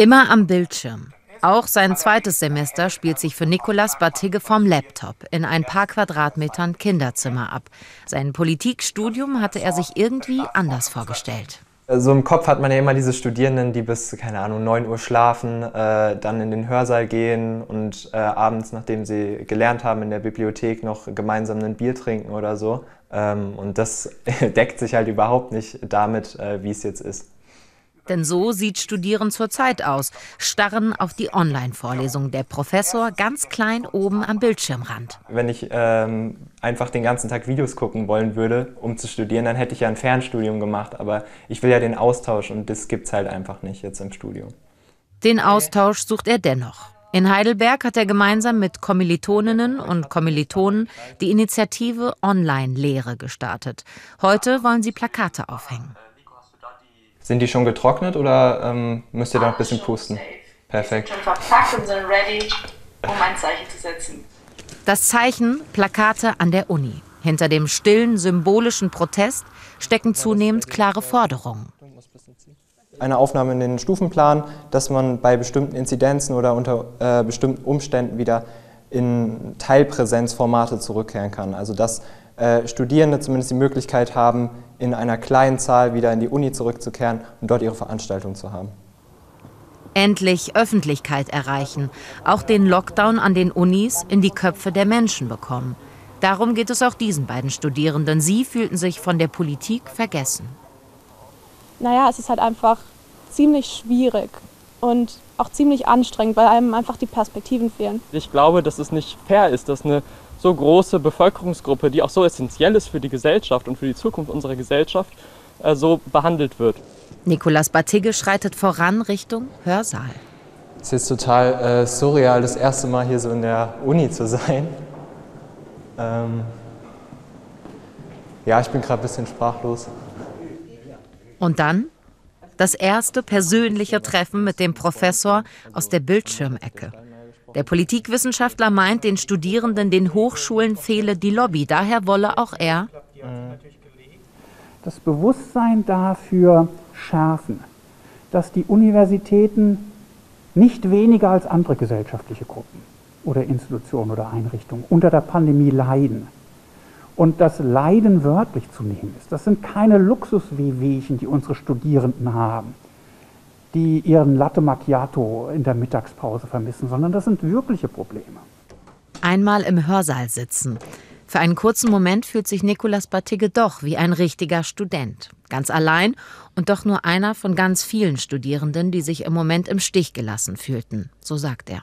Immer am Bildschirm. Auch sein zweites Semester spielt sich für Nicolas Batigge vom Laptop in ein paar Quadratmetern Kinderzimmer ab. Sein Politikstudium hatte er sich irgendwie anders vorgestellt. So im Kopf hat man ja immer diese Studierenden, die bis, keine Ahnung, 9 Uhr schlafen, äh, dann in den Hörsaal gehen und äh, abends, nachdem sie gelernt haben, in der Bibliothek noch gemeinsam ein Bier trinken oder so. Ähm, und das deckt sich halt überhaupt nicht damit, äh, wie es jetzt ist. Denn so sieht Studieren zurzeit aus. Starren auf die Online-Vorlesung. Der Professor ganz klein oben am Bildschirmrand. Wenn ich ähm, einfach den ganzen Tag Videos gucken wollen würde, um zu studieren, dann hätte ich ja ein Fernstudium gemacht. Aber ich will ja den Austausch und das gibt es halt einfach nicht jetzt im Studium. Den Austausch sucht er dennoch. In Heidelberg hat er gemeinsam mit Kommilitoninnen und Kommilitonen die Initiative Online-Lehre gestartet. Heute wollen sie Plakate aufhängen. Sind die schon getrocknet oder ähm, müsst ihr da noch ein bisschen pusten? Perfekt. Schon verpackt und sind ready, um ein Zeichen zu setzen. Das Zeichen Plakate an der Uni. Hinter dem stillen, symbolischen Protest stecken zunehmend klare Forderungen. Eine Aufnahme in den Stufenplan, dass man bei bestimmten Inzidenzen oder unter äh, bestimmten Umständen wieder in Teilpräsenzformate zurückkehren kann. Also dass äh, Studierende zumindest die Möglichkeit haben, in einer kleinen Zahl wieder in die Uni zurückzukehren und dort ihre Veranstaltung zu haben. Endlich Öffentlichkeit erreichen, auch den Lockdown an den Unis in die Köpfe der Menschen bekommen. Darum geht es auch diesen beiden Studierenden. Sie fühlten sich von der Politik vergessen. Naja, es ist halt einfach ziemlich schwierig und auch ziemlich anstrengend, weil einem einfach die Perspektiven fehlen. Ich glaube, dass es nicht fair ist, dass eine so große Bevölkerungsgruppe, die auch so essentiell ist für die Gesellschaft und für die Zukunft unserer Gesellschaft, äh, so behandelt wird. Nikolas Batigge schreitet voran Richtung Hörsaal. Es ist total äh, surreal, das erste Mal hier so in der Uni zu sein. Ähm ja, ich bin gerade ein bisschen sprachlos. Und dann das erste persönliche Treffen mit dem Professor aus der Bildschirmecke. Der Politikwissenschaftler meint, den Studierenden den Hochschulen fehle die Lobby. Daher wolle auch er das Bewusstsein dafür schärfen, dass die Universitäten nicht weniger als andere gesellschaftliche Gruppen oder Institutionen oder Einrichtungen unter der Pandemie leiden. Und das Leiden wörtlich zu nehmen ist. Das sind keine Luxuswehwehchen, die unsere Studierenden haben die ihren Latte Macchiato in der Mittagspause vermissen, sondern das sind wirkliche Probleme. Einmal im Hörsaal sitzen. Für einen kurzen Moment fühlt sich Nicolas Batigge doch wie ein richtiger Student. Ganz allein und doch nur einer von ganz vielen Studierenden, die sich im Moment im Stich gelassen fühlten, so sagt er.